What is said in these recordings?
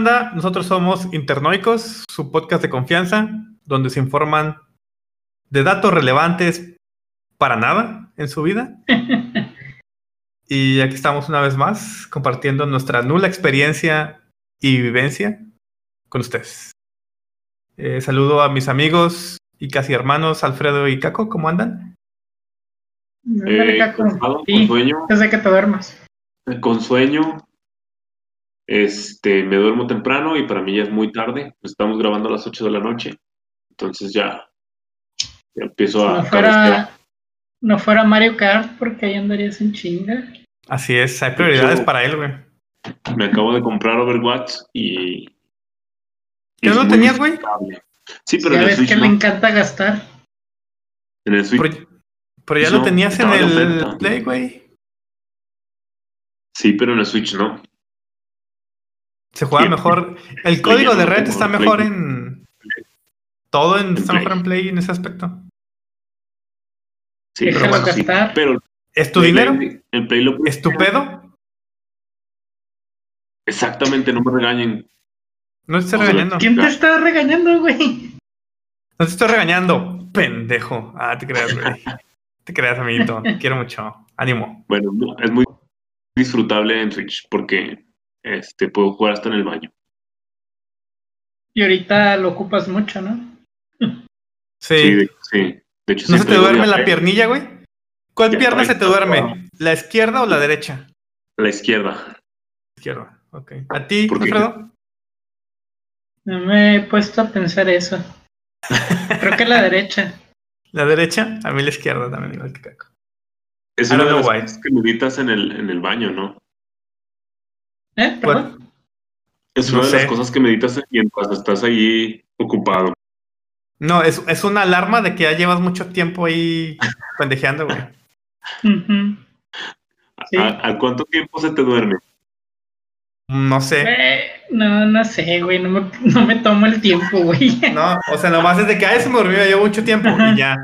Banda, nosotros somos Internoicos, su podcast de confianza, donde se informan de datos relevantes para nada en su vida. y aquí estamos una vez más compartiendo nuestra nula experiencia y vivencia con ustedes. Eh, saludo a mis amigos y casi hermanos Alfredo y Caco, ¿cómo andan? Eh, cansado, con sueño. Desde que te duermas. Con sueño. Este, me duermo temprano y para mí ya es muy tarde. Estamos grabando a las 8 de la noche. Entonces ya, ya empiezo a. No fuera, no fuera Mario Kart porque ahí andarías en chinga. Así es, hay prioridades para él, güey. Me acabo de comprar Overwatch y. ¿Ya lo tenías, güey? Sí, pero ya en el ves Switch que no. me encanta gastar. En el Switch. Pero, pero ya No, lo tenías en el. Play, güey. Sí, pero en el Switch no. Se juega Sí. mejor. El código de red está Play. mejor en. Todo en, En está Play. mejor en Play en ese aspecto. Sí, Déjalo pero bueno, sí. gastar. Pero ¿Es tu el dinero? Play- el Play lo ¿Es tu pedo? Exactamente, no me regañen. No te estoy O sea, regañando. ¿Quién te está regañando, güey? No te estoy regañando, pendejo. Ah, te creas, güey. Te creas, amiguito. Quiero mucho. Ánimo. Bueno, no, es muy disfrutable en Switch porque este puedo jugar hasta en el baño. Y ahorita lo ocupas mucho, ¿no? Sí. Sí, de, sí. De hecho, ¿No se te duerme la fe- piernilla, güey? ¿Cuál Ya pierna se te duerme? ¿La izquierda o la derecha? La izquierda. Izquierda. Ok. ¿A ti. Alfredo? No me he puesto a pensar eso. Creo que la derecha. ¿La derecha? A mí la izquierda también, igual que Caco. Es una de las why. cosas que meditas en el, en el baño, ¿no? ¿Eh? Es No una de sé. las cosas que meditas mientras estás ahí ocupado. No, es, es una alarma de que ya llevas mucho tiempo ahí pendejeando, güey. Sí. ¿A, a cuánto tiempo se te duerme? No sé. Eh, no, no sé, güey. No me, no me tomo el tiempo, güey. No, o sea, nomás es de que a eso me ya llevo mucho tiempo y ya.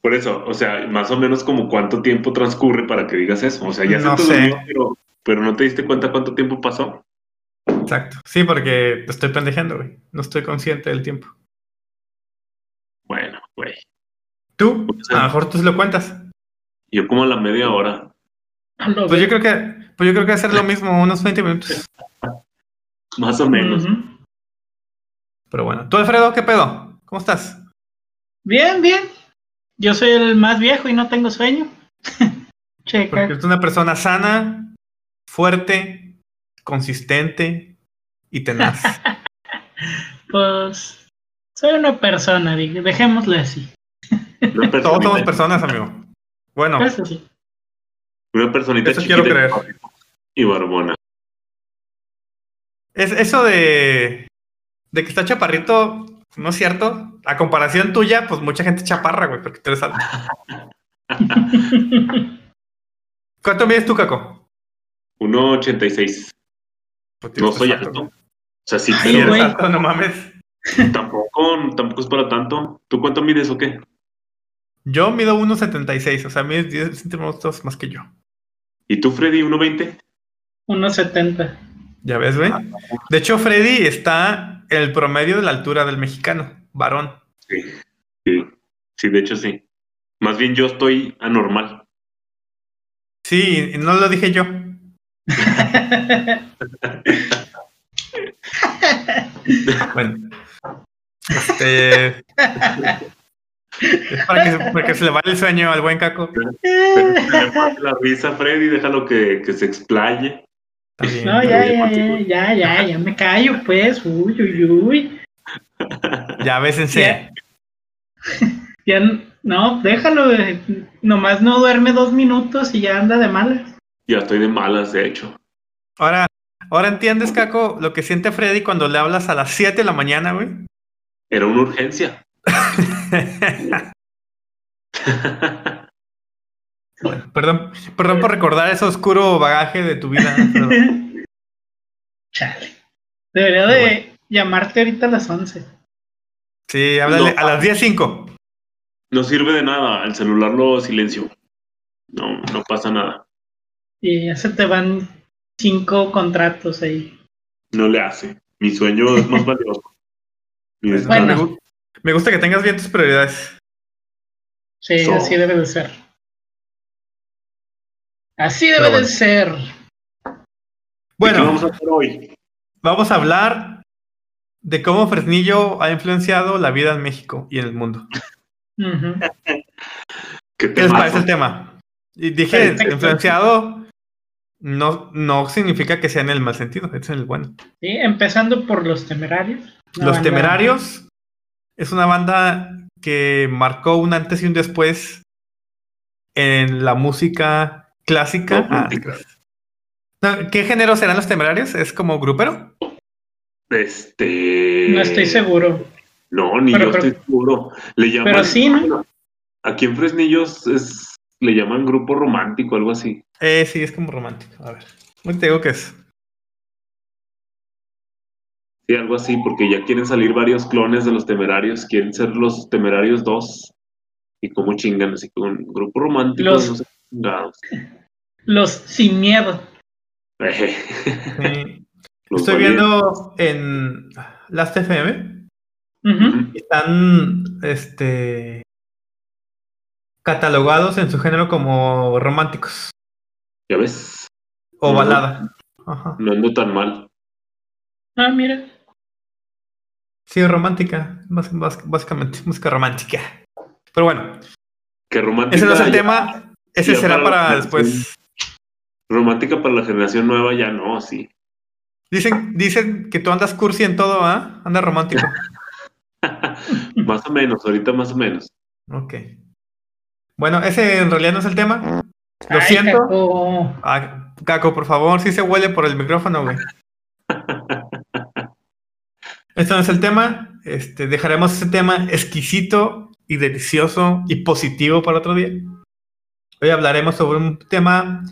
Por eso, o sea, más o menos como cuánto tiempo transcurre para que digas eso. O sea, ya No se te sé. durmió, pero, pero no te diste cuenta cuánto tiempo pasó. Exacto. Sí, porque te estoy pendejeando, güey. No estoy consciente del tiempo. Bueno, güey. ¿Tú? Sí. A lo mejor tú se lo cuentas. Yo como a la media hora. A lo Pues yo creo que, pues yo creo que va a ser lo mismo, unos 20 minutos. Más o menos. Pero bueno. ¿Tú, Alfredo, qué pedo? ¿Cómo estás? Bien, bien. Yo soy el más viejo y no tengo sueño. Checa. Porque eres una persona sana, fuerte, consistente y tenaz. Pues soy una persona, dejémosle así. Una Todos somos personas, amigo. Bueno, Eso sí. una personita Eso quiero creer. y barbona. es eso de, de que está chaparrito, no es cierto. A comparación tuya, pues mucha gente chaparra, güey, porque tú eres alto. ¿Cuánto mides tú, Caco? 1.86. Pues, No soy alto. O sea, sí, pero eres alto, no mames. tampoco, tampoco es para tanto. ¿Tú cuánto mides o qué? Yo mido 1.76, o sea, mides 10 centímetros más que yo. ¿Y tú, Freddy, 1.20? 1.70. Ya ves, güey. De hecho, Freddy está el promedio de la altura del mexicano, varón. Sí. Sí, sí, de hecho sí. Más bien yo estoy anormal. Sí, y no lo dije yo. Bueno. Este. Es para que, para que se le vaya el sueño al buen caco. La risa, Freddy, déjalo que, que se explaye. También. No, ya, ya, ya, ya, ya, ya me callo, pues. Uy, uy, uy. Ya, bésense. Ya. Ya, no, déjalo. Nomás no duerme dos minutos y ya anda de malas. Ya estoy de malas, de hecho. Ahora, ahora entiendes, Caco, lo que siente Freddy cuando le hablas a las 7 de la mañana, güey. Era una urgencia. Bueno, perdón, perdón por recordar ese oscuro bagaje de tu vida. pero- Chale. Debería de llamarte ahorita a las 11. Sí, háblale No. a las 10.05. No sirve de nada. El celular lo silencio. No, no pasa nada. Y ya se te van cinco contratos ahí. No le hace. Mi sueño es más valioso. Bueno, me, gu- me gusta que tengas bien tus prioridades. Sí, So- así debe de ser. Así debe bueno. de ser. ¿De qué Bueno, vamos a hacer hoy? vamos a hablar de cómo Fresnillo ha influenciado la vida en México y en el mundo. ¿Qué, ¿Qué les parece el tema? Y dije influenciado, no, no significa que sea en el mal sentido, es en el bueno. Sí, empezando por los temerarios. Los banda- Temerarios es una banda que marcó un antes y un después en la música clásica. Ah, ¿Qué género serán los Temerarios? ¿Es como grupero? Este. No estoy seguro. No, ni Pero- yo pero- estoy seguro. Le llaman. Pero sí, ¿no? aquí en Fresnillos es, le llaman grupo romántico, algo así. Eh, sí, es como romántico. A ver, ¿cómo te digo que es? Sí, algo así, porque ya quieren salir varios clones de los temerarios. Quieren ser los temerarios 2. Y cómo chingan, así con grupo romántico. Los- no sé qué chingados. Los sin miedo. Sí. Los Estoy viendo en Last FM. Están este, catalogados en su género como románticos Ya ves, o balada. Ajá. no ando tan mal. Ah, mira. Sí, romántica, bás- básicamente, música romántica. Pero bueno, Que romántica. ese no es el ya- tema, ese será para después. Romántica para la generación nueva ya no, sí. Dicen, dicen que tú andas cursi en todo, ¿ah? Andas romántico. más o menos, ahorita más o menos. Ok. Bueno, ese en realidad no es el tema. Lo Ay, siento. Caco. Ah, Caco, por favor, si se huele por el micrófono, güey. Este no es el tema. Este, dejaremos ese tema exquisito y delicioso y positivo para otro día. Hoy hablaremos sobre un tema,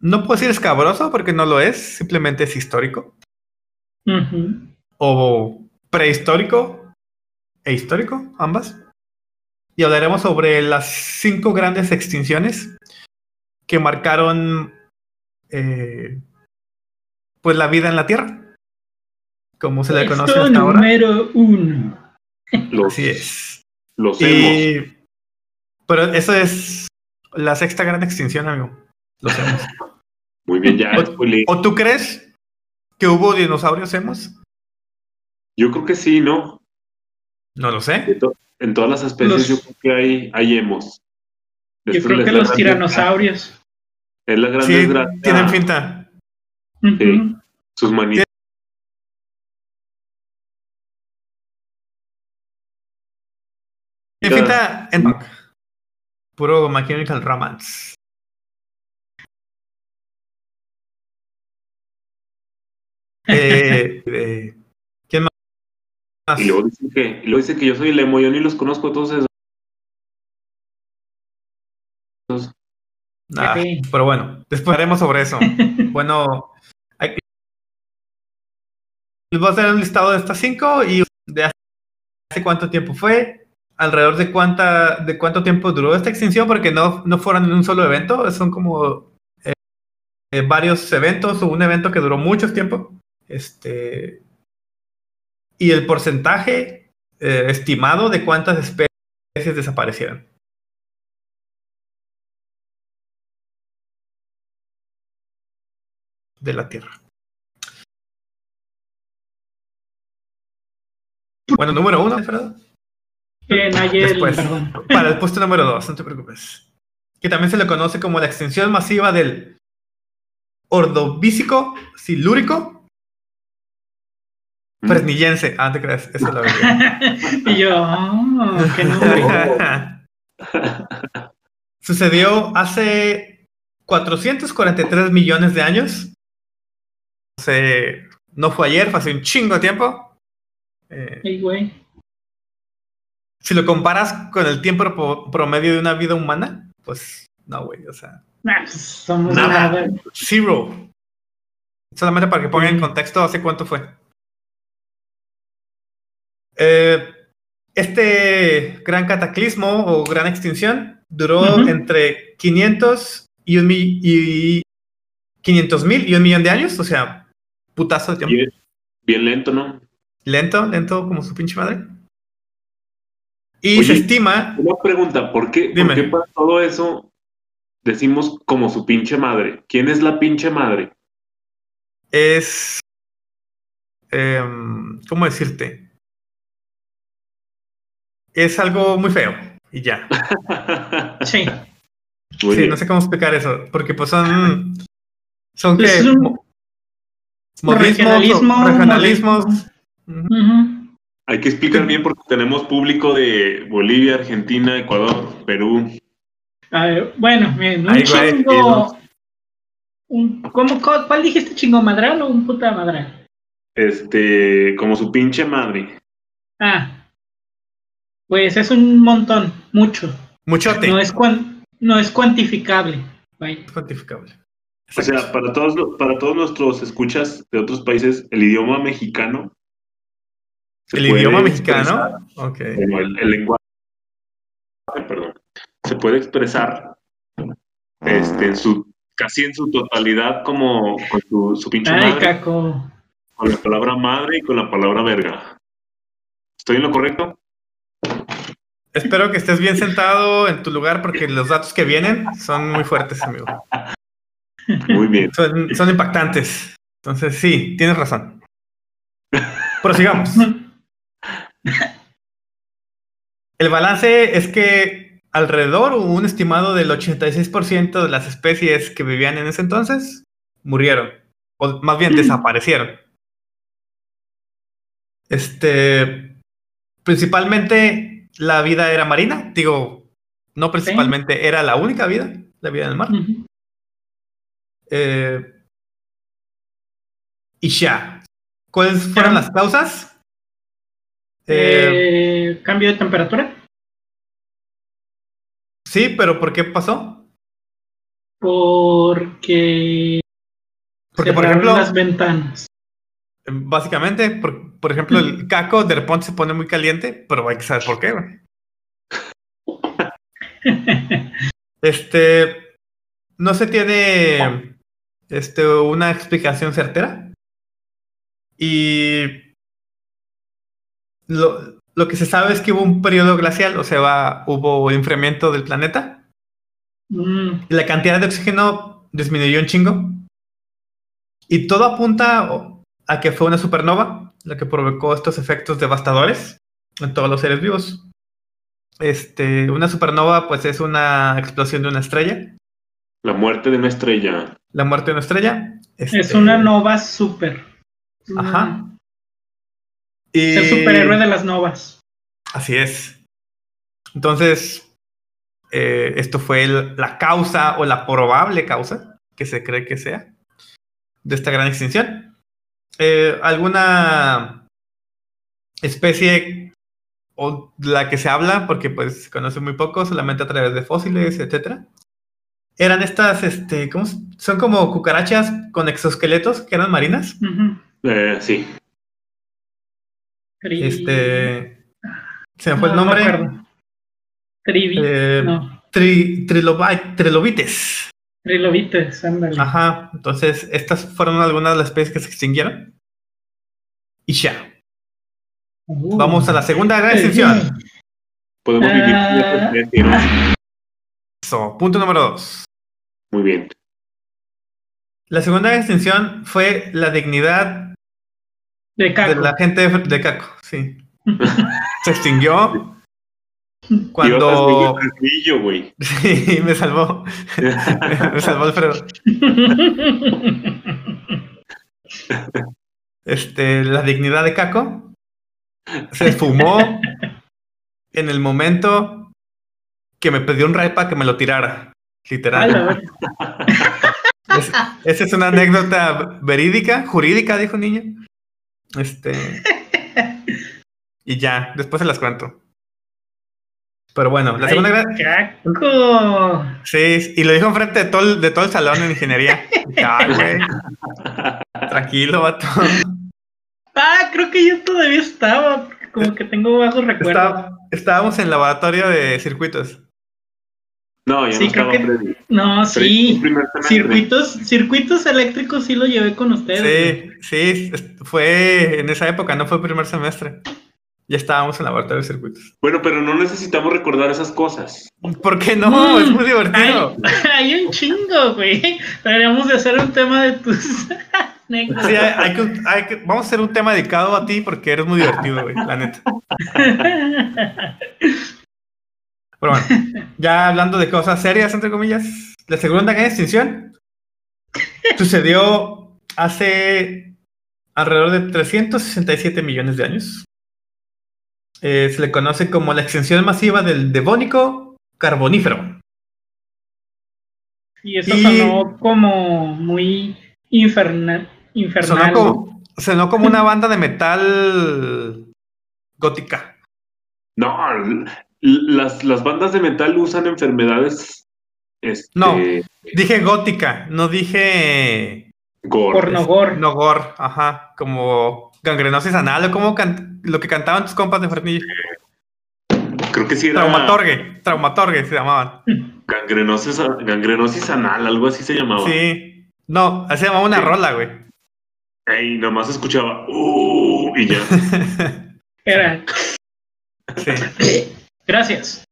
no puedo decir escabroso porque no lo es, simplemente es histórico o prehistórico e histórico, ambas. Y hablaremos sobre las cinco grandes extinciones que marcaron eh, pues la vida en la Tierra, como se le conoce hasta ahora. número uno. Los, Así es. los. Y, pero eso es la sexta gran extinción, amigo. Lo sabemos. Muy bien, ya. O-. ¿O tú crees que hubo dinosaurios hemos? Yo creo que sí, ¿no? No lo sé. To- En todas las especies Los- yo creo que hay, hay emos. Yo Esto creo que los gran- tiranosaurios. Es la gran Sí, desgracia. tienen finta. Sí. Sus manitas. Tienen finta en puro My Chemical Romance. Eh, eh. Y luego dicen que, luego dicen que yo soy el emo, yo ni los conozco a todos esos. Ah, Sí. pero bueno, después haremos sobre eso. Bueno, hay- les voy a hacer un listado de estas cinco y de hace cuánto tiempo fue, alrededor de cuánta, de cuánto tiempo duró esta extinción, porque no, no fueron en un solo evento, son como eh, eh, varios eventos o un evento que duró mucho tiempo. Este, y el porcentaje eh, estimado de cuántas especies desaparecieron. de la Tierra. Bueno, número uno, Alfredo. Eh, Nayel, Después, perdón. para el puesto número dos, no te preocupes. Que también se le conoce como la extensión masiva del ordovícico silúrico. Fresnillense. Ah, te crees, eso lo verdad. y yo, oh, qué nombre. Sucedió hace 443 millones de años. O sea, no fue ayer, fue hace un chingo de tiempo. Eh, Ey, güey. si lo comparas con el tiempo pro- promedio de una vida humana, pues no, güey, o sea, Nah, pues, somos Nada. nada. zero. Solamente para que pongan en Mm. contexto hace cuánto fue. Eh, este gran cataclismo o gran extinción duró entre 500 y un mi- y 500 mil y un millón de años, o sea, putazo de tiempo. Bien, bien lento, ¿no? Lento, lento como su pinche madre. Y Oye. se estima, Una pregunta, ¿por qué, Dime. ¿por qué para todo eso decimos como su pinche madre? ¿Quién es la pinche madre? es... em, ¿Cómo decirte? Es algo muy feo. Y ya. Sí. Muy sí, bien. no sé cómo explicar eso. Porque pues son... Son que... Es un modismos regionalismo, regionalismos. Hay que explicar bien porque tenemos público de Bolivia, Argentina, Ecuador, Perú. A ver, bueno, bien, un Ay, güey, chingo. Un, ¿cómo, cu- ¿Cuál dijiste chingo madral o un puta madral? Este, como su pinche madre. Ah, pues es un montón, mucho. Muchote. No es, cuan- no es cuantificable. vaya. cuantificable. O sea, para todos, los- para todos nuestros escuchas de otros países, el idioma mexicano. el idioma mexicano. Ok. Bueno, el, el lenguaje, perdón, se puede expresar este, en su, casi en su totalidad como con su, su pinche Ay, madre, caco. con la palabra madre y con la palabra verga. ¿Estoy en lo correcto? Espero que estés bien sentado en tu lugar porque los datos que vienen son muy fuertes, amigo. Muy bien. Son, son impactantes. Entonces, sí, tienes razón. Prosigamos. El balance es que alrededor un estimado del 86% de las especies que vivían en ese entonces murieron. O más bien desaparecieron. Este. Principalmente la vida era marina. Digo, no principalmente, era la única vida, la vida en el mar. Eh, y ya. ¿Cuáles fueron las causas? Eh, Eh, Cambio de temperatura. sí, pero ¿por qué pasó? Porque. Porque, por ejemplo, las ventanas. Básicamente, por, por ejemplo, el caco de repente se pone muy caliente, pero hay que saber por qué, güey. Este, no se tiene este, una explicación certera. Y lo, lo que se sabe es que hubo un periodo glacial, o sea, va- hubo enfriamiento del planeta. Mm, Y la cantidad de oxígeno disminuyó un chingo. Y todo apunta a que fue una supernova la que provocó estos efectos devastadores en todos los seres vivos. Este, una supernova, pues es una explosión de una estrella. La muerte de una estrella. La muerte de una estrella. Es este, una nova super. Ajá. Y- Es el superhéroe de las novas. Así es. Entonces, eh, esto fue el- la causa o la probable causa que se cree que sea de esta gran extinción. Eh, ¿Alguna especie o la que se habla, porque pues se conoce muy poco, solamente a través de fósiles, etcétera? Eran estas, este, ¿cómo son como cucarachas con exoesqueletos que eran marinas. Eh, sí. Este, se me fue el no, no nombre. acuerdo. Trivi. Eh, no. tri- trilobi- trilobites. Trilobites, ándale. Ajá, entonces estas fueron algunas de las especies que se extinguieron. Y ya. Uh. Vamos a la segunda gran extinción. Podemos vivir Ah. Eso, punto número dos. Muy bien. La segunda extinción fue la dignidad De la gente de, de Caco, sí. Se extinguió cuando... Güey. Sí, me salvó. me salvó Alfredo. Este, la dignidad de Caco se esfumó en el momento que me pidió un ray para que me lo tirara. Literal. Es- esa es una anécdota verídica, jurídica, dijo niño. Este. Y ya, después se las cuento. Pero bueno, la segunda gran. Caco. Sí, y lo dijo enfrente de todo el, de todo el salón en ingeniería. "Ay, güey, Tranquilo, vato. Ah, creo que yo todavía estaba, como que tengo bajos recuerdos. Está- estábamos en laboratorio de circuitos. No, ya Sí, no creo estaba que-. No, sí. Circuitos, circuitos eléctricos sí lo llevé con ustedes. Sí, sí, fue en esa época, no fue primer semestre. Ya estábamos en laboratorio de circuitos. Bueno, pero no necesitamos recordar esas cosas. ¿Por qué no? Mm. Es muy divertido. Hay, hay un chingo, güey. Deberíamos de hacer un tema de tus. Sí, hay, hay que, hay que- vamos a hacer un tema dedicado a ti porque eres muy divertido, güey, la neta. Pero bueno, ya hablando de cosas serias, entre comillas, la segunda gran extinción sucedió hace alrededor de 367 millones de años. Eh, se le conoce como la extinción masiva del Devónico Carbonífero. Y eso Y- sonó como muy infernal. infernal Sonó como, sonó como una banda de metal gótica. No, las, las bandas de metal usan enfermedades. Este, No. Dije gótica, no dije gore. Pornogor. no gore, ajá, como gangrenosis anal o como can- lo que cantaban tus compas de Fernillo. Creo que sí era Traumatorgue, traumatorgue se llamaban. gangrenosis, gangrenosis anal, algo así se llamaba. Sí. No, así se llamaba una Sí. rola, güey. Ey, nomás escuchaba, "Uh", y ya. Era. sí, Gracias.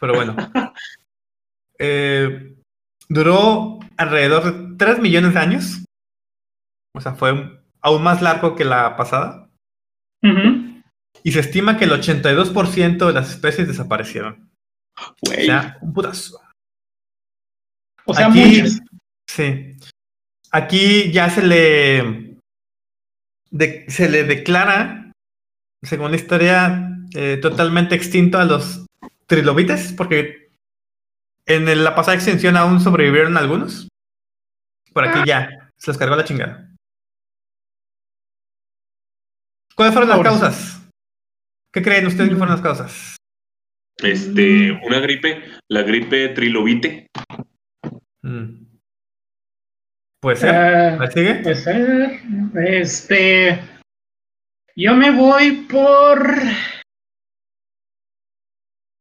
pero bueno. Eh, duró alrededor de 3 millones de años. O sea, fue un- aún más largo que la pasada. Y se estima que el 82% de las especies desaparecieron. O sea, un putazo. O sea, Aquí- muchas. Sí. Aquí ya se le. de- se le declara, según la historia, eh, totalmente extinto a los trilobites, porque en la pasada extinción aún sobrevivieron algunos. Por aquí ya, se los cargó la chingada. ¿Cuáles fueron las causas? ¿Qué creen ustedes que fueron las causas? Este, una gripe, la gripe trilobite. Mm. Puede ser. Ah, ¿Me sigue? puede ser. Este. Yo me voy por.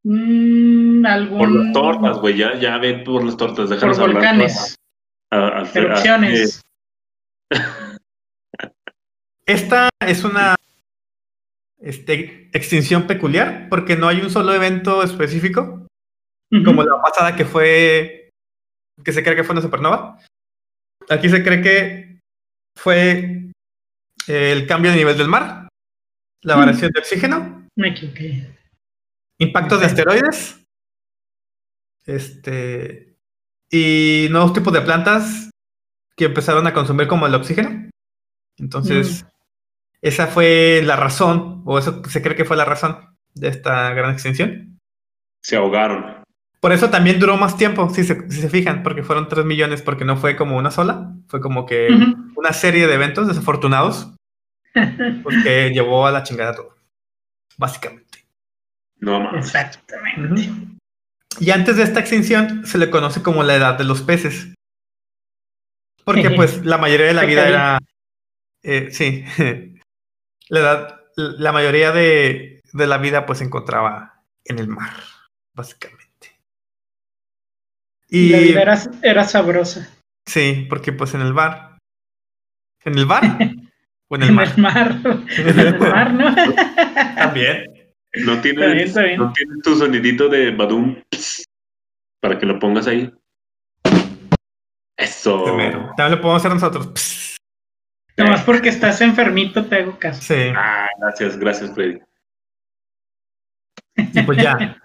mm, algún. Por las tortas, güey, ya, ya ve por las tortas, Por déjanos hablar. volcanes. A- a- a- Erupciones. Esta es una este, extinción peculiar porque no hay un solo evento específico, como la pasada que fue, que se cree que fue una supernova. Aquí se cree que fue el cambio de nivel del mar, la variación de oxígeno, Me equivoqué. impactos de asteroides, este, y nuevos tipos de plantas que empezaron a consumir como el oxígeno. Entonces, esa fue la razón, o eso se cree que fue la razón de esta gran extinción. Se ahogaron. Por eso también duró más tiempo, si se, si se fijan, porque fueron 3 millones, porque no fue como una sola, fue como que una serie de eventos desafortunados, pues que llevó a la chingada todo, básicamente. No mames. Exactamente. Y antes de esta extinción se le conoce como la edad de los peces. Porque pues la mayoría de la vida era... eh, sí, la edad, la mayoría de, de la vida pues se encontraba en el mar, básicamente. Y la vida era, era sabrosa. sí, porque pues en el bar... ¿En el bar? ¿O en el En mar? el mar. En el mar, ¿no? También. No Está bien, tienes, está bien. no tienes tu sonidito de Badum para que lo pongas ahí. Eso. Primero. También lo podemos hacer nosotros. Nomás porque estás enfermito te hago caso. Sí. Ah, gracias, gracias, Freddy. Y pues ya.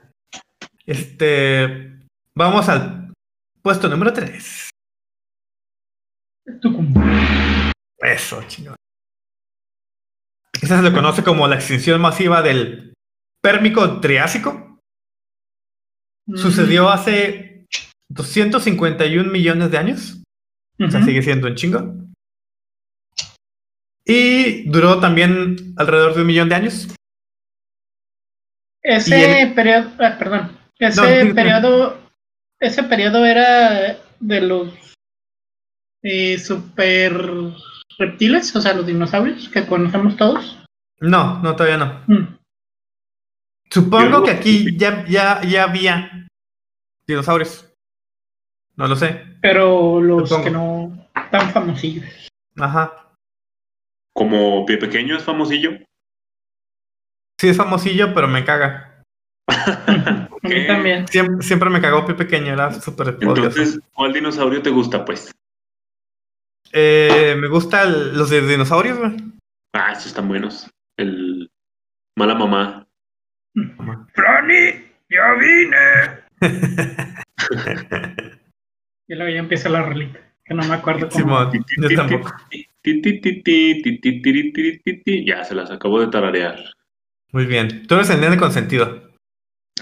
Este. Vamos al puesto número 3. Tú como- Eso, chingón. Esta se le conoce como la extinción masiva del Pérmico Triásico. Sucedió hace 251 millones de años. O sea, sigue siendo un chingo. Y duró también alrededor de un millón de años. Ese el- periodo, ah, perdón, ese No, periodo, ese periodo era de los eh, super reptiles, o sea, los dinosaurios que conocemos todos. No, no, todavía no. Mm. Supongo que aquí ya, ya, ya había dinosaurios. No lo sé. Pero los Supongo. que no tan famosillos. Ajá. Como pie pequeño es famosillo. Sí es famosillo, pero me caga. A mí también. Siempre, siempre me cagó Pie Pequeño, era súper odioso. Entonces, ¿cuál dinosaurio te gusta, pues? Eh, me gustan los de dinosaurios, güey. Ah, estos están buenos. El mala mamá. ¡Franny! ¡Ya vine! Y luego ya empieza la rolita. Que no me acuerdo cómo. Simón, yo tampoco. Ya se las acabo de tararear. Muy bien. Tú eres el nene consentido.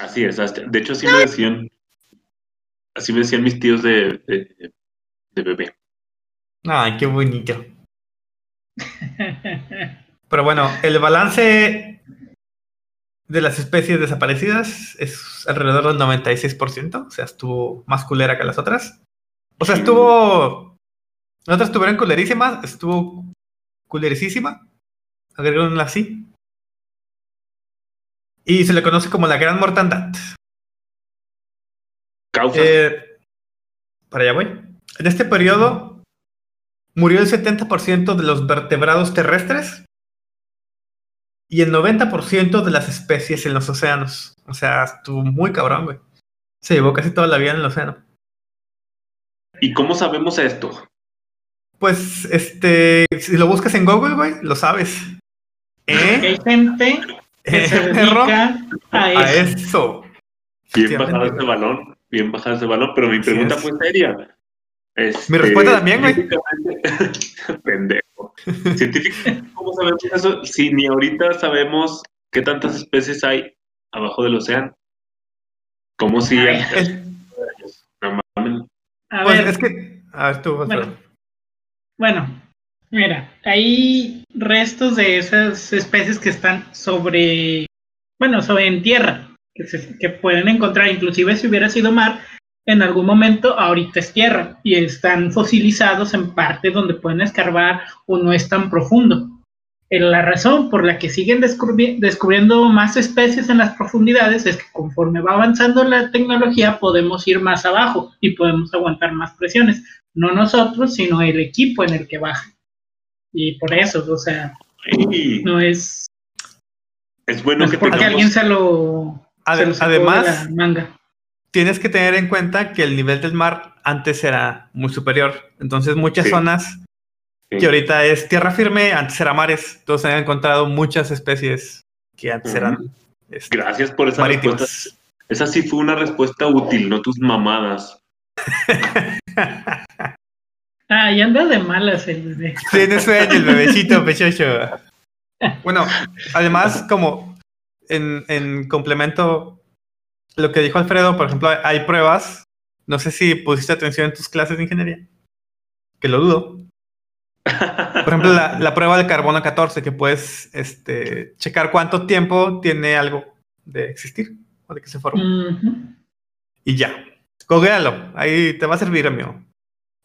Así es. De hecho, así me decían. Así me decían mis tíos de, de, de bebé. Ay, qué bonito. Pero bueno, el balance de las especies desaparecidas es alrededor del 96%. O sea, estuvo más culera que las otras. O sea, estuvo otras estuvieron culerísimas. Estuvo culerísima. Agregaron así. Y se le conoce como la gran mortandad. Causas. Eh, para allá voy. En este periodo murió el 70% de los vertebrados terrestres y el 90% de las especies en los océanos. O sea, estuvo muy cabrón, güey. Se llevó casi toda la vida en el océano. ¿Y cómo sabemos esto? Pues, este, si lo buscas en Google, güey, lo sabes. ¿Eh? hay gente que se ¿Eh, perro? dedica a A eso. eso. Bien bajado ese balón. Bien bajado ese balón. Pero mi Así pregunta es. fue seria. Este, Mi respuesta también, güey. científicamente- Pendejo. Científicamente, ¿cómo sabemos eso? Si ni ahorita sabemos qué tantas especies hay abajo del océano. ¿Cómo si Ay, El- No mames. A pues ver, es que. A ver, tú, Alfredo. Bueno. Bueno, mira, hay restos de esas especies que están sobre, bueno, sobre en tierra, que, se- que pueden encontrar, inclusive si hubiera sido mar, en algún momento ahorita es tierra y están fosilizados en partes donde pueden escarbar o no es tan profundo. Eh, La razón por la que siguen descubri- descubriendo más especies en las profundidades es que conforme va avanzando la tecnología podemos ir más abajo y podemos aguantar más presiones no nosotros, sino el equipo en el que baja. Y por eso, o sea, no es, es no bueno es que porque tengamos... alguien se lo, Ade- se lo sacó de además- la manga. tienes que tener en cuenta que el nivel del mar antes era muy superior. Entonces, muchas Sí. zonas Sí. que ahorita es tierra firme, antes era mares. Entonces, han encontrado muchas especies que antes eran este, Gracias por esa marítimas. respuesta. Esa sí fue una respuesta útil, no tus mamadas. Ah, y anda de malas el bebé. Tiene sueño el bebecito pechocho. Bueno, además, como en, en complemento lo que dijo Alfredo, por ejemplo, hay pruebas. No sé si pusiste atención en tus clases de ingeniería, que lo dudo. Por ejemplo, la, la prueba del carbono 14, que puedes este, checar cuánto tiempo tiene algo de existir o de que se formó. Ujú. Y ya. Googlealo. Ahí te va a servir, amigo.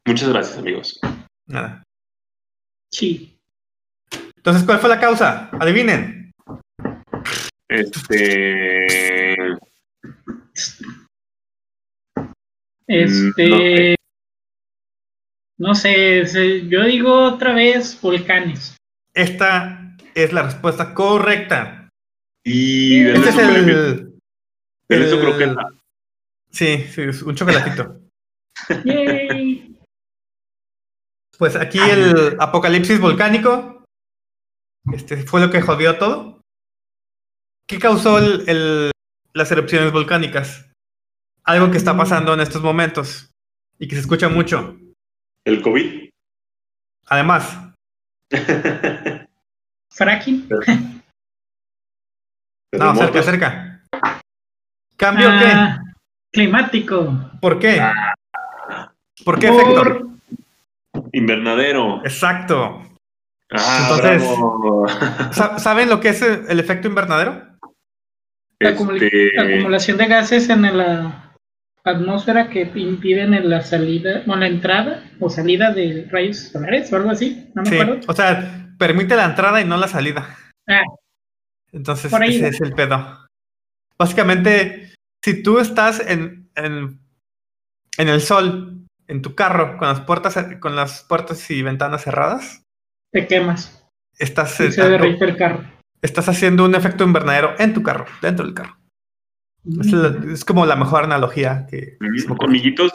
Muchas gracias, amigos. Nada. Sí. Entonces, ¿cuál fue la causa? Adivinen. Este. Este. No sé, yo digo otra vez volcanes. Esta es la respuesta correcta. Y Este es el. Su el- croqueta. Sí, sí, es un chocolatito. Yay. Pues aquí el apocalipsis volcánico. Este fue lo que jodió todo. ¿Qué causó el- el- las erupciones volcánicas? Algo que está pasando en estos momentos y que se escucha mucho. El COVID. Además, Fracking. no, cerca, cerca. ¿Cambio Ah, climático. ¿Por qué? ¿Por qué Por- efecto? Invernadero. Exacto. Ah, Entonces- bravo. ¿Saben lo que es el efecto invernadero? La Este, la acumulación de gases en la atmósfera que impiden en la salida, o la entrada o salida de rayos solares o algo así, no me Sí. acuerdo. O sea, permite la entrada y no la salida. Ah, Entonces, ese va. es el pedo. Básicamente, si tú estás en, en en el sol, en tu carro, con las puertas, con las puertas y ventanas cerradas, Te quemas. estás, y se dando- derrite el carro. estás haciendo un efecto invernadero en tu carro, dentro del carro. Es, la- es como la mejor analogía que ocurre. Amiguitos,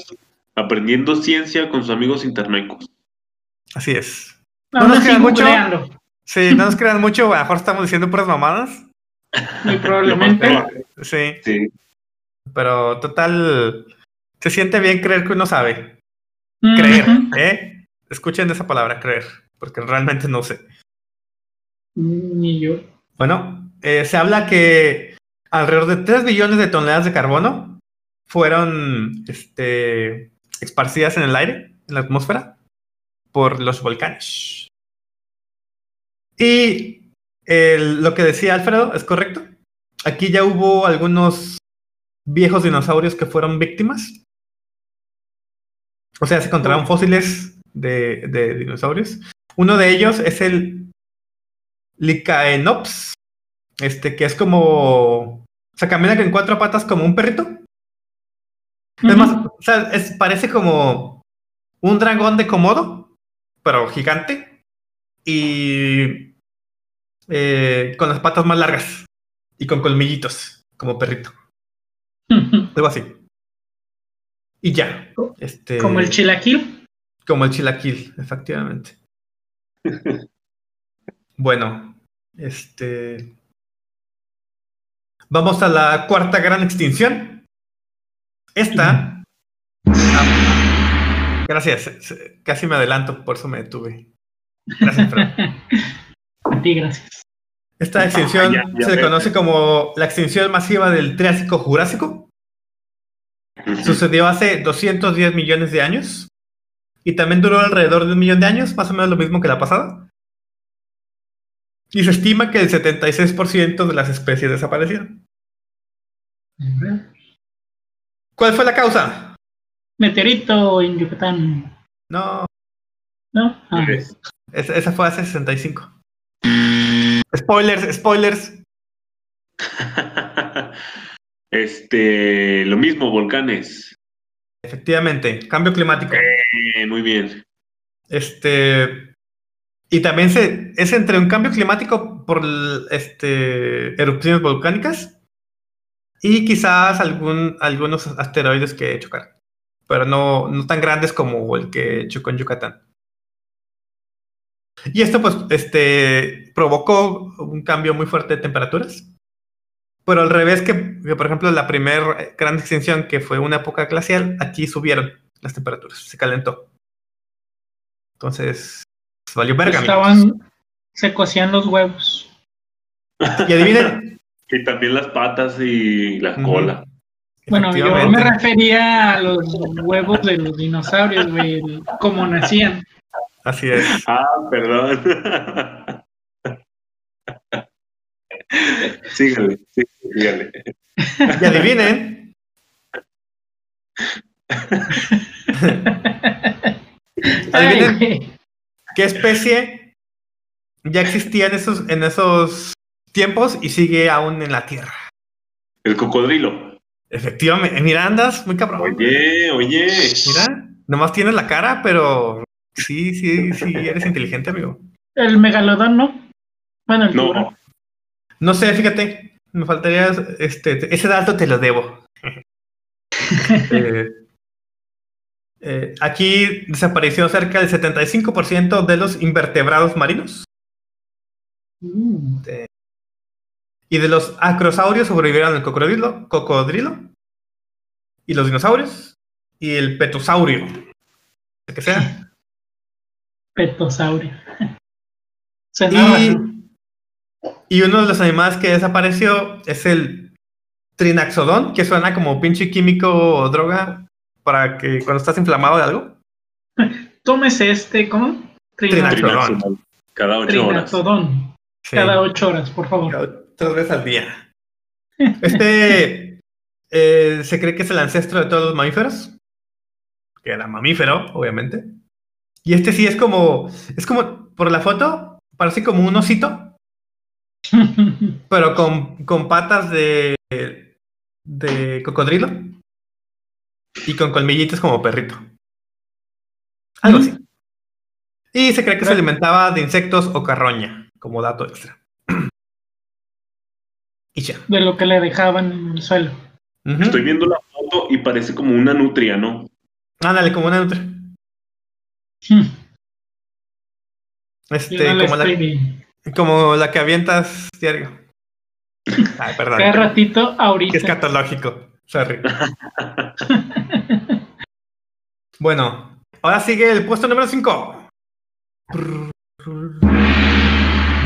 aprendiendo ciencia con sus amigos internoicos. Así es. No, no nos no, queda mucho. googleando. Sí, no nos crean mucho, a lo mejor estamos diciendo puras mamadas. Muy probablemente. probable. Sí, Sí. Pero total, se siente bien creer que uno sabe. Creer. ¿eh? Escuchen esa palabra, creer, porque realmente no sé. Ni yo. Bueno, eh, se habla que alrededor de 3 billones de toneladas de carbono fueron este, esparcidas en el aire, en la atmósfera, por los volcanes. Y el- lo que decía Alfredo es correcto. Aquí ya hubo algunos viejos dinosaurios que fueron víctimas. O sea, se encontraron fósiles de, de dinosaurios. Uno de ellos es el Lycaenops, este que es como, o sea, camina en cuatro patas como un perrito. Es más, o sea, es- parece como un dragón de Komodo, pero gigante y eh, con las patas más largas y con colmillitos, como perrito, algo así. Y ya, este, Como el chilaquil. como el chilaquil, efectivamente. bueno, este. Vamos a la cuarta gran extinción. Esta. Ah, gracias, casi me adelanto, por eso me detuve. Gracias, Fran. A ti, gracias. Esta extinción ya- ya se le conoce como la extinción masiva del Triásico Jurásico. Sucedió hace 210 millones de años y también duró alrededor de un millón de años, más o menos lo mismo que la pasada. Y se estima que el 76% de las especies desaparecieron. ¿Cuál fue la causa? Meteorito en Yucatán. No, ¿No? Ah, Es- esa, esa fue hace 65. Spoilers, spoilers. Este, lo mismo, volcanes. Efectivamente, cambio climático. Eh, muy bien. Este. Y también se, es entre un cambio climático por este, erupciones volcánicas y quizás algún, algunos asteroides que chocaron, pero no, no tan grandes como el que chocó en Yucatán. Y esto pues este, provocó un cambio muy fuerte de temperaturas. Pero al revés que, que, por ejemplo, la primera gran extinción, que fue una época glacial, aquí subieron las temperaturas, se calentó. Entonces, pues, valió verga. Estaban, se cocían los huevos. Y adivinen, Y también las patas y la cola. Bueno, yo me refería a los huevos de los dinosaurios, güey, cómo nacían. Así es. Ah, perdón. sígale, sí, sígale. Y adivinen. Adivinen qué especie ya existía en esos, en esos tiempos y sigue aún en la Tierra. El cocodrilo. Efectivamente. Mira, andas muy cabrón. Oye, oye. Mira, nomás tienes la cara, pero sí, sí, sí, eres inteligente, amigo. El megalodón, ¿no? Bueno, el tiburón. No, No sé, fíjate, me faltaría este, ese dato te lo debo. Eh, eh, aquí desapareció cerca del 75% de los invertebrados marinos Mm. y de los acrosaurios sobrevivieron el cocodrilo, cocodrilo y los dinosaurios y el petosaurio. El que sea. Petosaurio. Suena Y, y uno de los animales que desapareció es el trinaxodón, que suena como pinche químico o droga para que cuando estás inflamado de algo. Tómese este, ¿cómo? Trinaxodón. Cada ocho horas. Sí. Cada ocho horas, por favor. Tres veces al día. Este eh, se cree que es el ancestro de todos los mamíferos. Que era mamífero, obviamente. Y este sí es como. Es como. Por la foto, parece como un osito. Pero con, con patas de. de cocodrilo. y con colmillitos como perrito. Algo así. Y se cree que se alimentaba de insectos o carroña, como dato extra. y ya. De lo que le dejaban en el suelo. Estoy viendo la foto y parece como una nutria, ¿no? Ándale, como una nutria. Hmm, Este, no como, la, viendo. como la que avientas diario. Ay, perdón. Cada ratito, ahorita. es catológico. Sorry. Bueno, ahora sigue el puesto número 5.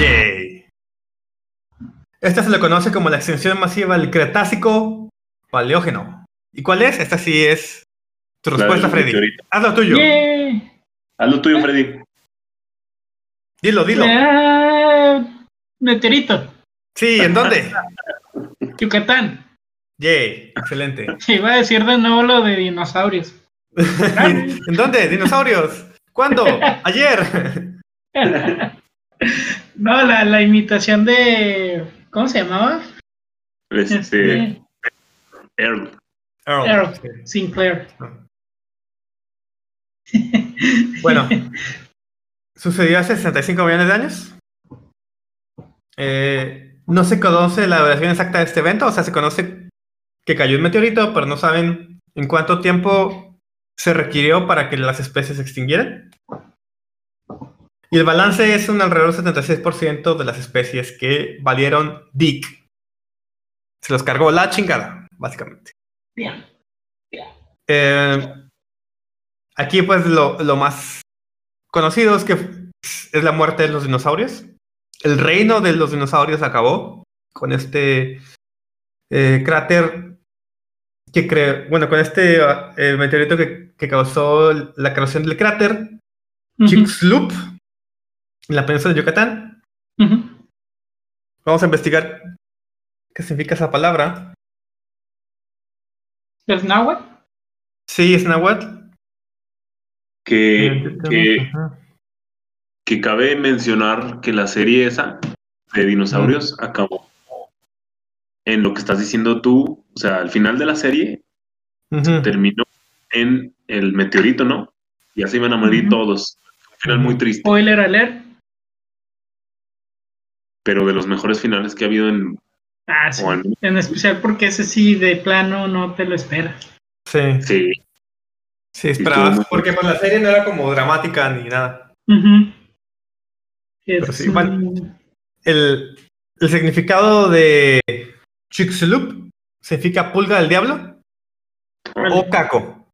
Yay. Esta se le conoce como la extensión masiva del Cretácico Paleógeno. ¿Y cuál es? Esta sí es tu respuesta, Freddy. meteorito. Haz lo tuyo. Haz lo tuyo, Freddy. Dilo, dilo. Ah, meteorito, Sí, ¿en dónde? Yucatán. Yay, excelente. Iba a decir de nuevo lo de dinosaurios. ¿En dónde? ¿Dinosaurios? ¿Cuándo? ¿Ayer? No, la, la imitación de. ¿Cómo se llamaba? Este, Este, Earl. Earl. Earl. Sinclair. Bueno, sucedió hace 65 millones de años. Eh, no se conoce la duración exacta de este evento, o sea, se conoce que cayó un meteorito, pero no saben en cuánto tiempo se requirió para que las especies se extinguieran. Y el balance es un alrededor del 76% de las especies que valieron Dick. Se los cargó la chingada, básicamente. Bien. Eh, aquí, pues, lo, lo más conocido es que es la muerte de los dinosaurios. El reino de los dinosaurios acabó con este eh, cráter que creó, bueno, con este eh, meteorito que, que causó la creación del cráter, Ujú, Chicxulub, en la península de Yucatán. Vamos a investigar qué significa esa palabra. ¿Es náhuatl? Sí, es náhuatl. Que, que, que cabe mencionar que la serie esa de dinosaurios acabó en lo que estás diciendo tú. O sea, al final de la serie terminó en el meteorito, ¿no? Ya se iban a morir todos. Un final muy triste, Spoiler alert. pero de los mejores finales que ha habido en. Ah, sí. o en- En especial porque ese sí de plano no te lo esperas. Sí. sí, Sí, esperabas, muy porque pues, la serie no era como dramática ni nada. Pero sí, un- bueno. El, el significado de Chicxulub significa pulga del diablo o caco.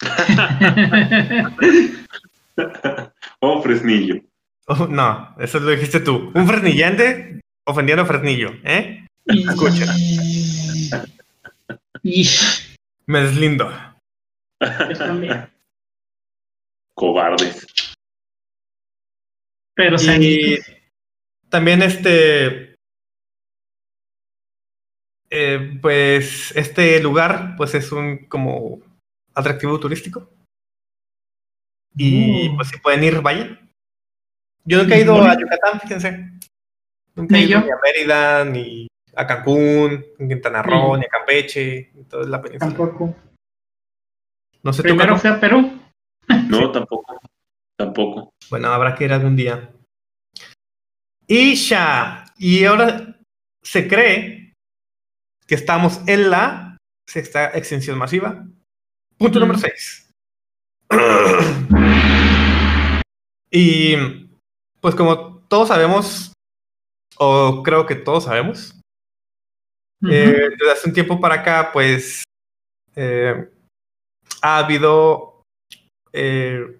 oh, Fresnillo. Oh, no, eso lo dijiste tú. Un fresnillante ofendiendo a Fresnillo, ¿eh? Escucha. Me deslindo. Yo también. Cobardes. Pero Y también este... eh, pues este lugar pues es un como atractivo turístico. Y Mm. pues si pueden ir, vayan. Yo nunca he ido a Yucatán, fíjense. Nunca he Ni ido yo. ni a Mérida, ni a Cancún, ni a Quintana Roo, Mm. ni a Campeche, ni toda la península. Tampoco. No sé Primero a Perú. No, tampoco. Tampoco. Bueno, habrá que ir algún día. Y ya. Y ahora se cree que estamos en la sexta extinción masiva. Punto Mm. número 6. y pues como todos sabemos, o creo que todos sabemos, eh, desde hace un tiempo para acá, pues eh, ha habido eh,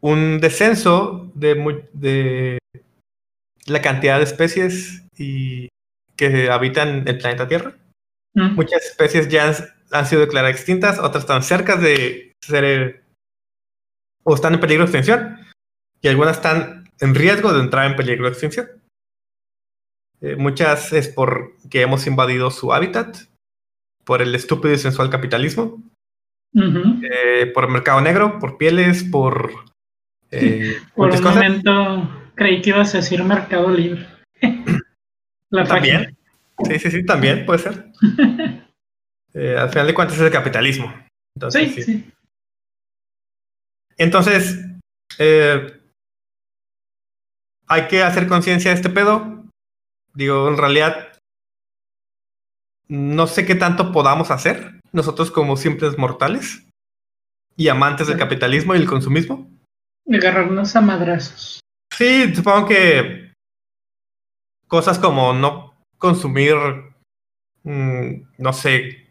un descenso de, la cantidad de especies y que habitan el planeta Tierra. Mm. Muchas especies ya han, han sido declaradas extintas, otras están cerca de ser eh, o están en peligro de extinción y algunas están en riesgo de entrar en peligro de extinción. Eh, muchas es porque hemos invadido su hábitat, por el estúpido y sensual capitalismo, Ujú. eh, por el mercado negro, por pieles, por eh, Por un cosas. momento creí que ibas a decir Mercado Libre. La También. Sí, sí, sí, también puede ser. Eh, al final de cuentas es el capitalismo. Entonces, Sí, sí. Entonces, eh, hay que hacer conciencia de este pedo. Digo, en realidad, no sé qué tanto podamos hacer nosotros como simples mortales y amantes del capitalismo y el consumismo. Agarrarnos a madrazos. Sí, supongo que cosas como no consumir, mm, no sé,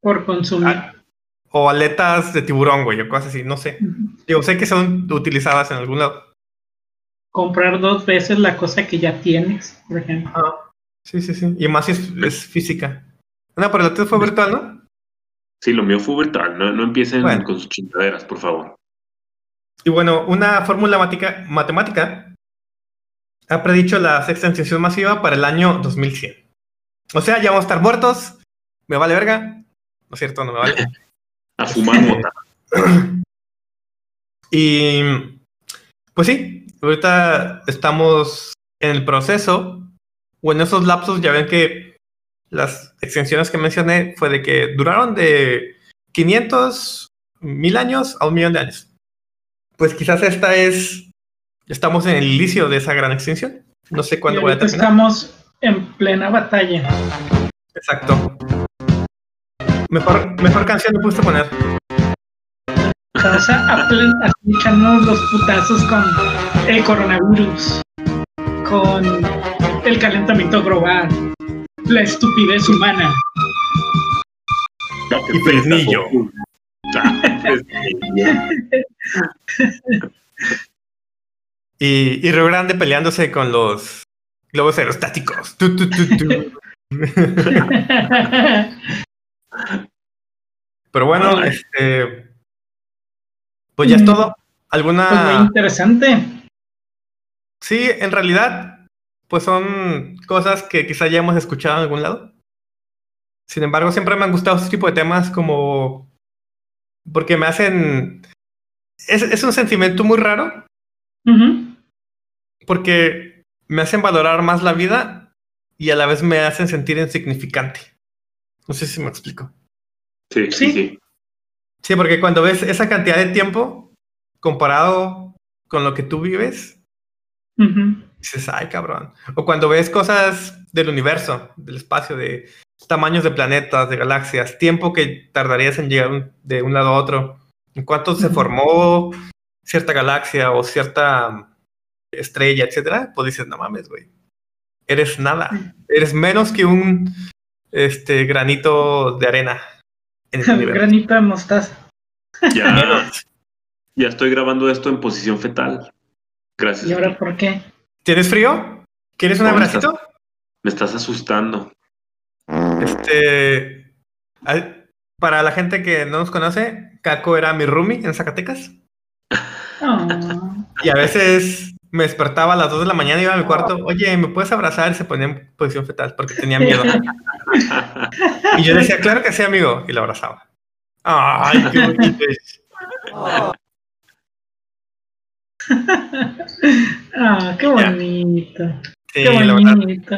Por consumir. O aletas de tiburón, güey, o cosas así, no sé. Digo, sé que son utilizadas en algún lado. Comprar dos veces la cosa que ya tienes, por ejemplo. Sí, sí, sí. Y más si es, es física. No, pero la tuya fue virtual, ¿no? Sí, lo mío fue virtual. No, no empiecen Bueno. con sus chingaderas, por favor. Y bueno, una fórmula mática- matemática ha predicho la sexta extinción masiva para el año 2100. O sea, ya vamos a estar muertos. Me vale verga. No es cierto, no me vale. A fumar mota. Y pues sí, ahorita estamos en el proceso, o en esos lapsos ya ven que las extensiones que mencioné fue de que duraron de 500 mil años a un millón de años. Pues quizás esta es, estamos en el inicio de esa gran extinción. No sé cuándo voy a terminar. estamos en plena batalla. Exacto. Mejor, mejor canción me puse a poner. Estamos a, a plen- así echándonos los putazos con el coronavirus, con el calentamiento global, la estupidez humana. Y Fresnillo. Fresnillo. Y, y Río Grande peleándose con los globos aerostáticos. Tu, tu, tu, tu. Pero bueno, este. Pues ya es todo. Pues muy ¿Alguna.? interesante. Sí, en realidad, pues son cosas que quizá ya hemos escuchado en algún lado. Sin embargo, siempre me han gustado este tipo de temas como. Porque me hacen. Es, es un sentimiento muy raro. Porque me hacen valorar más la vida y a la vez me hacen sentir insignificante. No sé si me explico. Sí, sí, Sí. sí. Porque cuando ves esa cantidad de tiempo comparado con lo que tú vives, Ujú. Dices, ay, cabrón. O cuando ves cosas del universo, del espacio, de tamaños de planetas, de galaxias, tiempo que tardarías en llegar de un lado a otro, en cuánto se formó cierta galaxia o cierta estrella, etcétera, pues dices, no mames, güey. Eres nada. Eres menos que un este granito de arena en el universo. Granito de mostaza. Ya, ya estoy grabando esto en posición fetal. Gracias. ¿Y ahora por qué? ¿Tienes frío? ¿Quieres un abracito? Me estás asustando. Este. ay, Para la gente que no nos conoce, Caco era mi roomie en Zacatecas. Oh. Y a veces me despertaba a las 2 de la mañana y iba a mi cuarto. Oye, ¿me puedes abrazar? Y se ponía en posición fetal porque tenía miedo. Y yo decía, claro que sí, amigo. Y lo abrazaba. Ay, qué bonito. Ah, qué Ya. bonito. Sí, Qué bonito.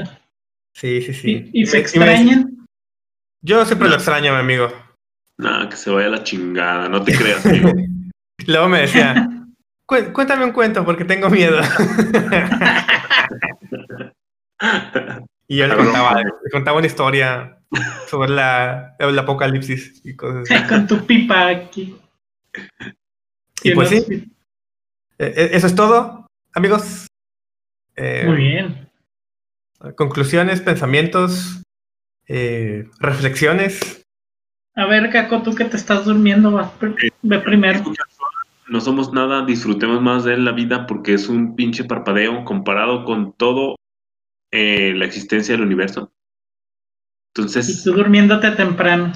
Sí, sí, sí. ¿Y, y se me- extrañan? Yo siempre lo extraño, mi amigo. Nada, que se vaya a la chingada. No te creas, amigo. Luego me decía, "Cué- cuéntame un cuento porque tengo miedo. Y yo le contaba, le contaba una historia sobre la, el apocalipsis y cosas así. Con tu pipa aquí. Y pues sí, eh, eh, eso es todo, amigos. Eh, Muy bien. Conclusiones, pensamientos, eh, reflexiones. A ver, Caco, tú que te estás durmiendo, vas pr- ve primero. No somos nada, disfrutemos más de la vida porque es un pinche parpadeo comparado con todo eh, la existencia del universo. Y Entonces, tú durmiéndote temprano.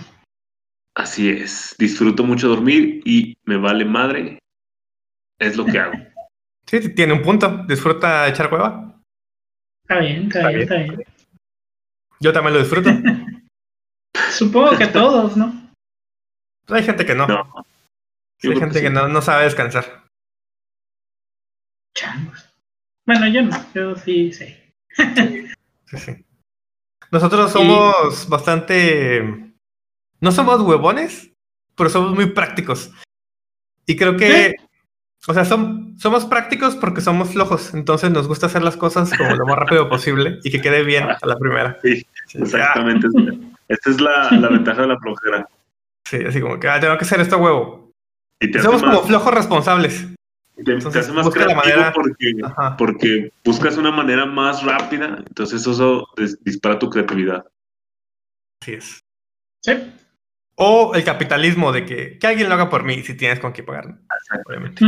así es. Disfruto mucho dormir y me vale madre. Es lo que hago. Sí, sí, tiene un punto. Disfruta echar cueva. Está bien, está, Está bien, está bien. Yo también lo disfruto. Supongo que todos, ¿no? Hay gente que no. Sí, hay gente que que sí. no, no sabe descansar. Changos. Bueno, yo no, yo sí sé. Sí, sí. Nosotros somos bastante no somos huevones, pero somos muy prácticos. Y creo que, o sea, somos prácticos porque somos flojos, entonces nos gusta hacer las cosas como lo más rápido posible y que quede bien a la primera. Sí, exactamente. Esta es la, ventaja de la flojera. Sí, así como que ah, tengo que hacer esto huevo. Y somos como flojos responsables. Te, hace más creativo porque, porque, buscas una manera más rápida, entonces eso dispara tu creatividad. Así es. Sí. O el capitalismo de que, que alguien lo haga por mí si tienes con qué pagar. Obviamente.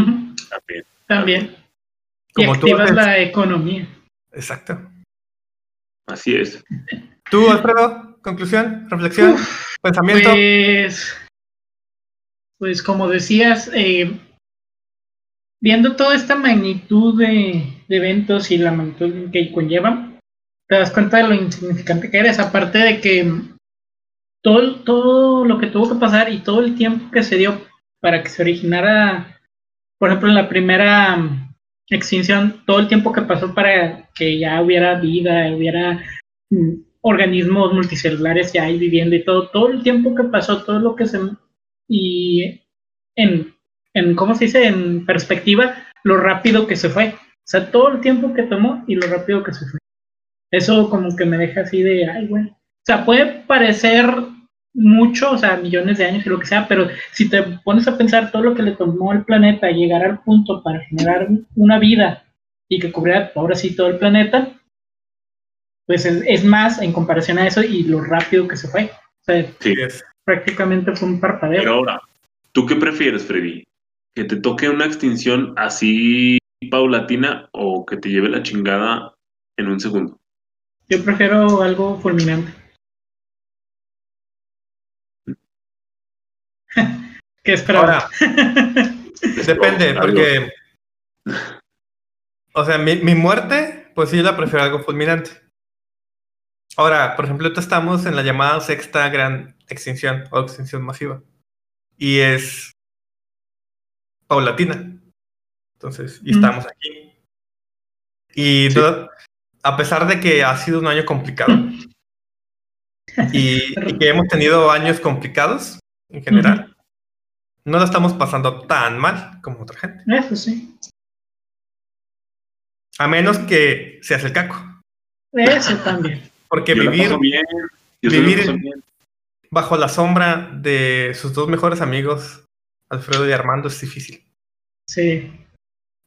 También. También. Como y activas la economía. Exacto. Así es. ¿Tú, Alfredo? ¿Conclusión? ¿Reflexión? ¿Pensamiento? Pues, pues como decías, eh, viendo toda esta magnitud de, de, eventos y la magnitud que conllevan, te das cuenta de lo insignificante que eres, aparte de que todo, todo lo que tuvo que pasar y todo el tiempo que se dio para que se originara, por ejemplo, en la primera mm, extinción, todo el tiempo que pasó para que ya hubiera vida, hubiera mm, organismos multicelulares ya ahí viviendo y todo, todo el tiempo que pasó, todo lo que se... y en, en ¿cómo se dice? En perspectiva, lo rápido que se fue. O sea, todo el tiempo que tomó y lo rápido que se fue. Eso como que me deja así de, ay, güey, o sea, puede parecer mucho, o sea, millones de años y lo que sea, pero si te pones a pensar todo lo que le tomó el planeta llegar al punto para generar una vida y que cubriera ahora sí todo el planeta, pues es, más en comparación a eso y lo rápido que se fue. O sea, sí. prácticamente fue un parpadeo. Pero ahora, ¿tú qué prefieres, Freddy? ¿Que te toque una extinción así paulatina o que te lleve la chingada en un segundo? Yo prefiero algo fulminante. ¿Qué esperaba? depende, porque. O sea, mi, muerte, pues sí, la prefiero algo fulminante. Ahora, por ejemplo, estamos en la llamada sexta gran extinción o extinción masiva. Y es paulatina. Entonces, y estamos aquí. Y a pesar de que ha sido un año complicado y que hemos tenido años complicados, en general, no la estamos pasando tan mal como otra gente. Eso sí. A menos que seas el caco. Eso también. Porque vivir, vivir bajo la sombra de sus dos mejores amigos, Alfredo y Armando, es difícil. Sí.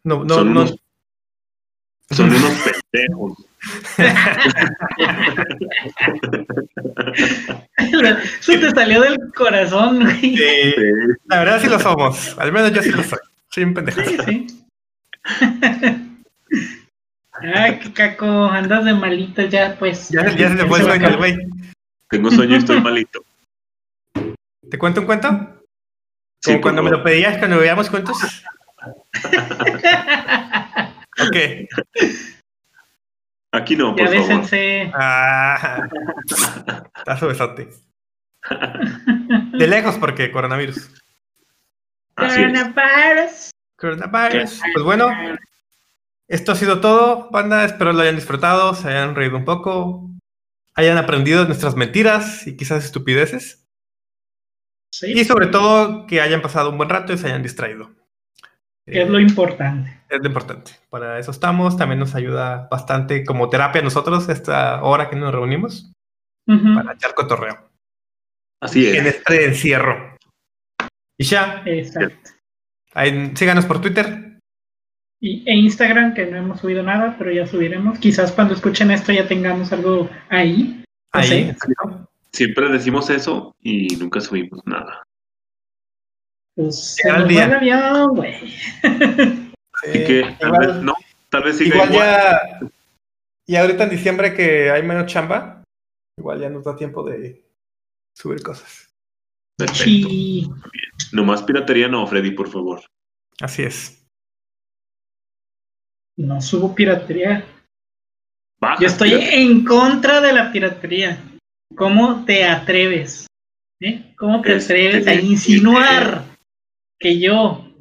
No, no, no. son unos pendejos. Eso te salió del corazón, güey. La verdad sí lo somos. Al menos yo sí lo soy. Soy un pendejo. Sí, Ay, qué caco, andas de malito ya, pues. Ya, ya se te fue el sueño, güey. Tengo sueño y estoy malito. ¿Te cuento un cuento? Como cuando me lo pedías cuando veíamos cuentos. ok. Aquí no, por ya favor. Ah, está besote. De lejos, porque coronavirus. Coronavirus. Coronavirus. Pues bueno, esto ha sido todo, banda. Espero lo hayan disfrutado, se hayan reído un poco, hayan aprendido nuestras mentiras y quizás estupideces. Sí. Y sobre todo que hayan pasado un buen rato y se hayan distraído es lo importante. Es lo importante. Para eso estamos. También nos ayuda bastante como terapia a nosotros esta hora que nos reunimos para echar cotorreo. Así es. En este encierro. Y ya. Exacto. síganos por Twitter. Y, e Instagram, que no hemos subido nada, pero ya subiremos. Quizás cuando escuchen esto ya tengamos algo ahí. ahí. Siempre decimos eso y nunca subimos nada. Pues se nos día. el avión, güey. Así que tal vez no, tal vez siga igual, ya. Y ahorita en diciembre que hay menos chamba, igual ya nos da tiempo de subir cosas. Perfecto. Sí. No más piratería no, Freddy, por favor. Así es. No subo piratería. Yo estoy en contra de la piratería. ¿Cómo te atreves? ¿Eh? ¿Cómo te atreves a insinuar que yo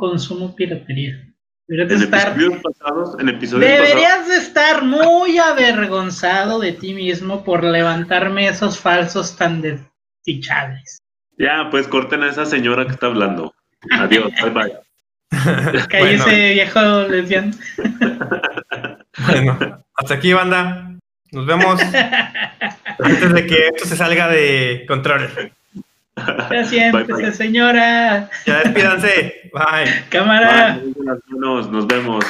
consumo piratería. Deberías de estar, deberías de estar muy avergonzado de ti mismo por levantarme esos falsos tan desechables. Ya, pues corten a esa señora que está hablando. Adiós, bye bye. Cállese, Bueno. viejo lesbiano. Bueno, hasta aquí, banda. Nos vemos antes de que esto se salga de control. Ya siéntese, señora. Ya despídanse. Bye. Cámara. Bye, nos vemos.